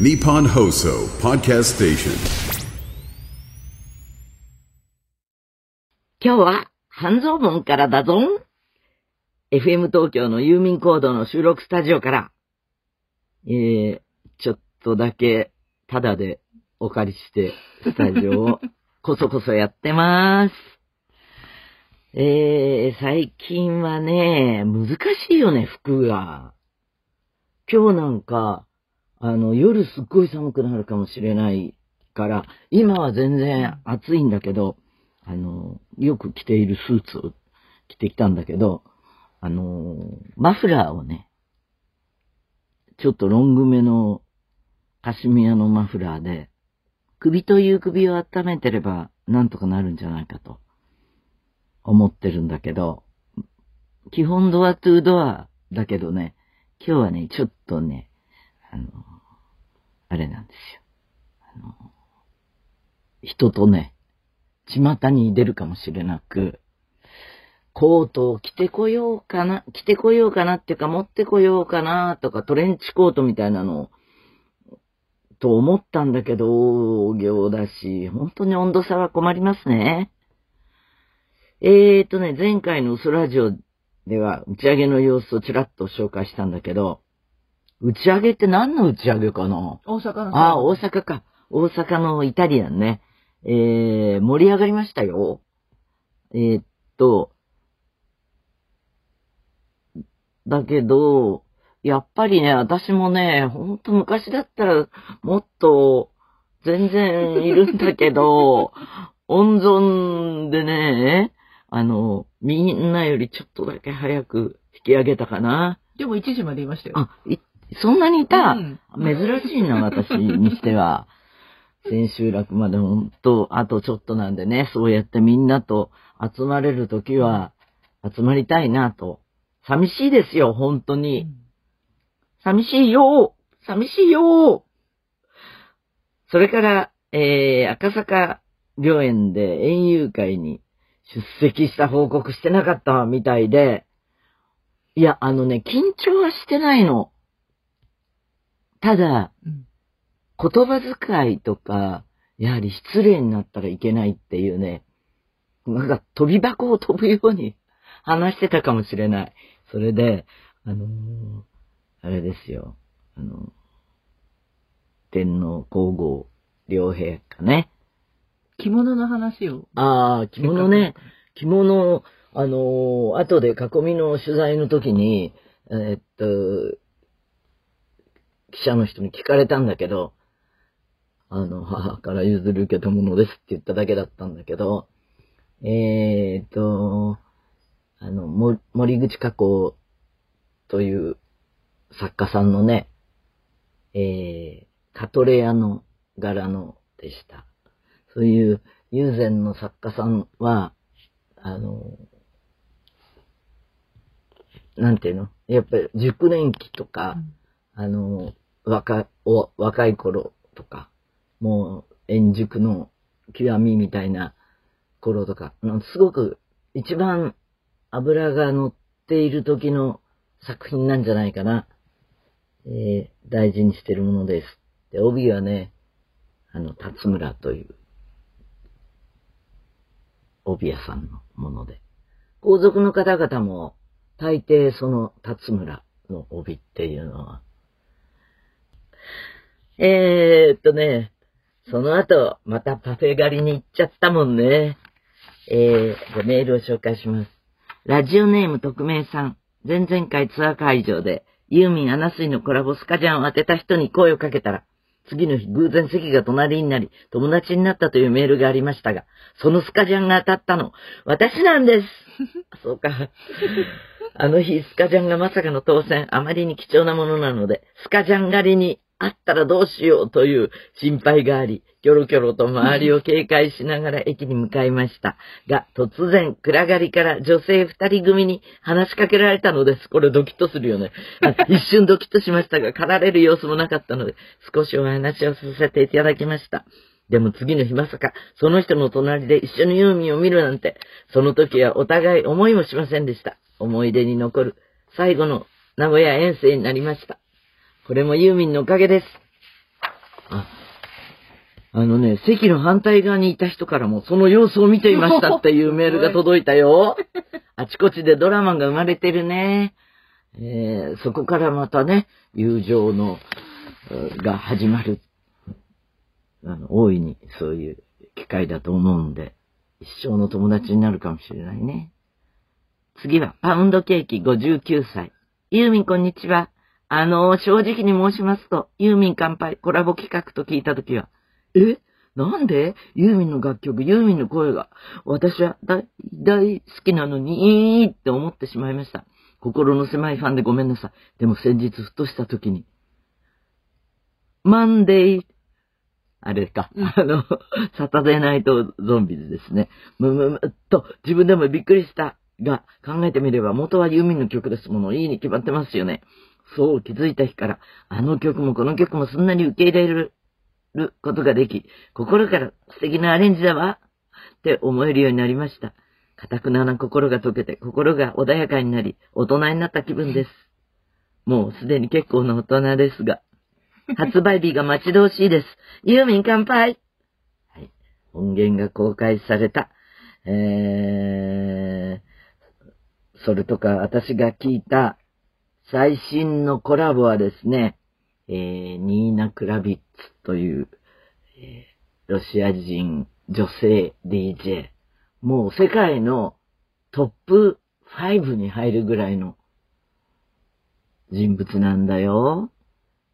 Nippon Hoso Podcast Station. 今日は半蔵門からだぞん。FM 東京の郵便コードの収録スタジオから、えー、ちょっとだけタダでお借りして、スタジオをこそこそやってます。えー、最近はね、難しいよね、服が。今日なんか、あの、夜すっごい寒くなるかもしれないから、今は全然暑いんだけど、あの、よく着ているスーツを着てきたんだけど、あの、マフラーをね、ちょっとロングめのカシミヤのマフラーで、首という首を温めてればなんとかなるんじゃないかと思ってるんだけど、基本ドアトゥードアだけどね、今日はね、ちょっとね、あの、あれなんですよ。あの、人とね、巷に出るかもしれなく、コートを着てこようかな、着てこようかなっていうか持ってこようかなとかトレンチコートみたいなのを、と思ったんだけど、大行だし、本当に温度差は困りますね。えーとね、前回のウソラジオでは打ち上げの様子をちらっと紹介したんだけど、打ち上げって何の打ち上げかな？大阪の。ああ、大阪か。大阪のイタリアンね。えー、盛り上がりましたよ。えーっと、だけど、やっぱりね、私もね、ほんと昔だったらもっと全然いるんだけど、温存でね、あの、みんなよりちょっとだけ早く引き上げたかな。でも1時までいましたよ。あ、い、そんなにいた、うん珍しいな、私にしては。千秋楽までほんと、あとちょっとなんでね、そうやってみんなと集まれるときは、集まりたいなと。寂しいですよ、本当に。寂しいよ寂しいよそれから、えー、赤坂病園で園遊会に出席した報告してなかったみたいで、いや、あのね、緊張はしてないの。ただ、うん言葉遣いとか、やはり失礼になったらいけないっていうね、なんか飛び箱を飛ぶように 話してたかもしれない。それで、あのーあれですよ、あの天皇皇后両陛下ね。着物の話を。ああ、着物ね。着物、あのー後で囲みの取材の時に、えーっと、記者の人に聞かれたんだけど、あの、母から譲る受けたものですって言っただけだったんだけど、えーっと、あの、も森口加工という作家さんのね、えー、カトレアの柄のでした。そういう友禅の作家さんは、あの、なんていうの？やっぱり熟年期とか、あの、若、お、若い頃とか、もう、円熟の極みみたいな頃とか、すごく一番油が乗っている時の作品なんじゃないかな。えー大事にしてるものです。で、帯はね、あの、辰村という、帯屋さんのもので。皇族の方々も、大抵その辰村の帯っていうのは。えーっとね、その後、またパフェ狩りに行っちゃったもんね。えー、じゃあメールを紹介します。ラジオネーム特命さん。前々回ツアー会場で、ユーミンアナスイのコラボスカジャンを当てた人に声をかけたら、次の日偶然席が隣になり、友達になったというメールがありましたが、そのスカジャンが当たったの、私なんです そうか。あの日、スカジャンがまさかの当選、あまりに貴重なものなので、スカジャン狩りにあったらどうしようという心配があり、キョロキョロと周りを警戒しながら駅に向かいました。が、突然、暗がりから女性二人組に話しかけられたのです。これドキッとするよね。一瞬ドキッとしましたが、駆られる様子もなかったので、少しお話をさせていただきました。でも次の日まさか、その人の隣で一緒にユーミンを見るなんて、その時はお互い思いもしませんでした。思い出に残る最後の名古屋遠征になりました。これもユーミンのおかげです。あのね、席の反対側にいた人からもその様子を見ていましたっていうメールが届いたよ。あちこちでドラマが生まれてるね。えーそこからまたね、友情の、うが始まる。あの、大いにそういう機会だと思うんで、一生の友達になるかもしれないね。次は、パウンドケーキ59歳。ユーミンこんにちは。あの、正直に申しますと、ユーミン乾杯コラボ企画と聞いたときは、え？なんで？ユーミンの楽曲、ユーミンの声が、私は大、大好きなのに、って思ってしまいました。心の狭いファンでごめんなさい。でも先日ふとしたときに、マンデー、あれか、うんあの、サタデーナイトゾンビでですね、むむむっと自分でもびっくりしたが、考えてみれば元はユーミンの曲ですもの。いいに決まってますよね。そう気づいた日から、あの曲もこの曲もすんなり受け入れることができ、心から素敵なアレンジだわって思えるようになりました。堅くなな心が溶けて、心が穏やかになり、大人になった気分です。もうすでに結構な大人ですが、発売日が待ち遠しいです。ユーミン乾杯はい。音源が公開された。えー、それとか私が聞いた最新のコラボはですね、えー、ニーナ・クラビッツという、えーロシア人女性 DJ。もう世界のトップ5に入るぐらいの人物なんだよ。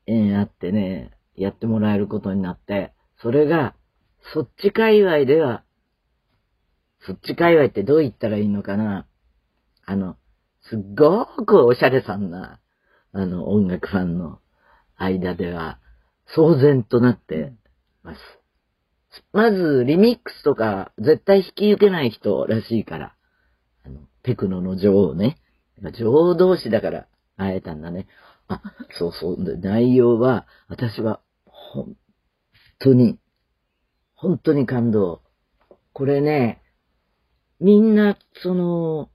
縁あってね、やってもらえることになって、それが、そっち界隈では、そっち界隈ってどう言ったらいいのかなあの、すっごくおしゃれさんな、あの、音楽ファンの間では、騒然となってます。まず、リミックスとか、絶対引き受けない人らしいから。あの、テクノの女王ね。女王同士だから会えたんだね。あ、そうそう。内容は、私は、本当に、本当に感動。これね、みんな、その、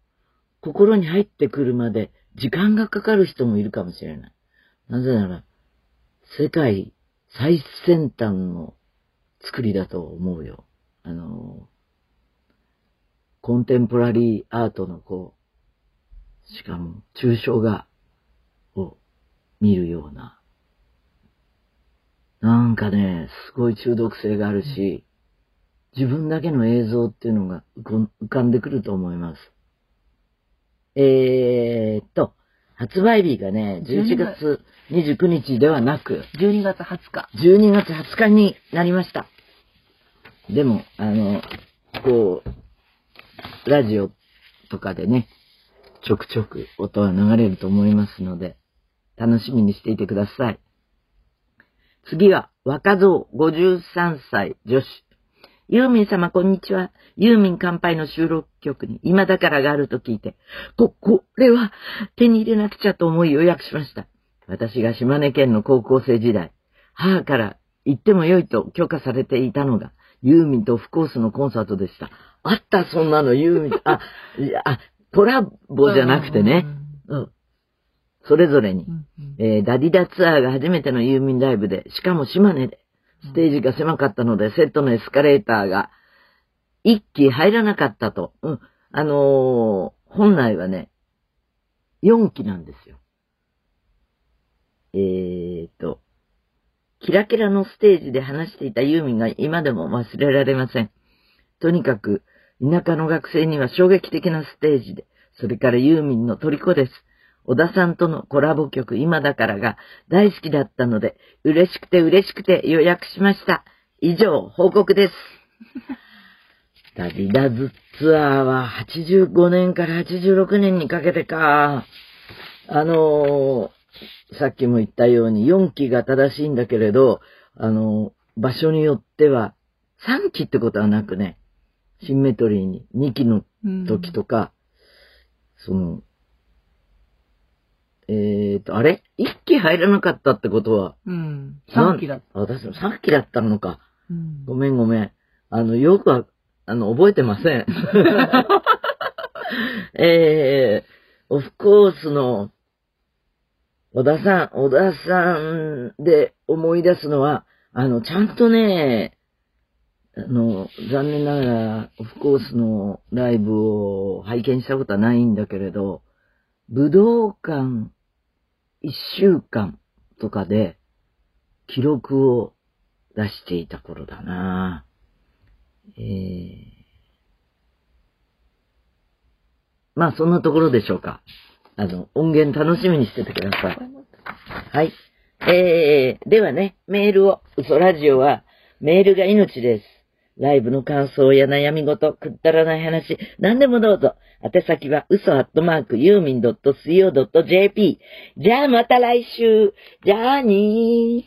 心に入ってくるまで、時間がかかる人もいるかもしれない。なぜなら、世界最先端の作りだと思うよ。あの、コンテンポラリーアートのこう、しかも、抽象画を見るような。なんかね、すごい中毒性があるし、自分だけの映像っていうのが浮かんでくると思います。えーっと、発売日がね、11月29日ではなく、12月20日。12月20日になりました。でも、あの、こう、ラジオとかでね、ちょくちょく音は流れると思いますので、楽しみにしていてください。次は、若造53歳女子。ユーミン様こんにちは。ユーミン乾杯の収録曲に今だからがあると聞いて、こ、これは手に入れなくちゃと思い予約しました。私が島根県の高校生時代、母から行ってもよいと許可されていたのが、ユーミンとオフコースのコンサートでした。あった、そんなの、ユーミン。あ、いや、あ、コラボじゃなくてね。うん。それぞれにう。んうん。えーダディダツアーが初めてのユーミンライブで、しかも島根で、ステージが狭かったので、セットのエスカレーターが一機入らなかったと。うん。あのー本来はね、4機なんですよ。えーと、キラキラのステージで話していたユーミンが今でも忘れられません。とにかく、田舎の学生には衝撃的なステージで、それからユーミンの虜です。小田さんとのコラボ曲今だからが大好きだったので、嬉しくて嬉しくて予約しました。以上、報告です。ダディダズツアーは85年から86年にかけてか。あのーさっきも言ったように4期が正しいんだけれど、あのー場所によっては3期ってことはなくね、シンメトリーに2期のうん時とか、その、えーと、あれ？一期入らなかったってことは、うん。3期だった。あ私も3期だったのか。うんごめんごめん。あの、よくは、あの、覚えてません。えー、オフコースの、小田さん、小田さんで思い出すのは、あの、ちゃんとね、あの、残念ながら、オフコースのライブを拝見したことはないんだけれど、武道館一週間とかで記録を出していた頃だなえー、まあそんなところでしょうか。あの、音源楽しみにしててください。はい。えー、ではね、メールを、嘘ラジオは、メールが命です。ライブの感想や悩み事、くったらない話、何でもどうぞ。宛先は、嘘アットマーク、ユーミン .co.jp。じゃあまた来週。じゃあにー。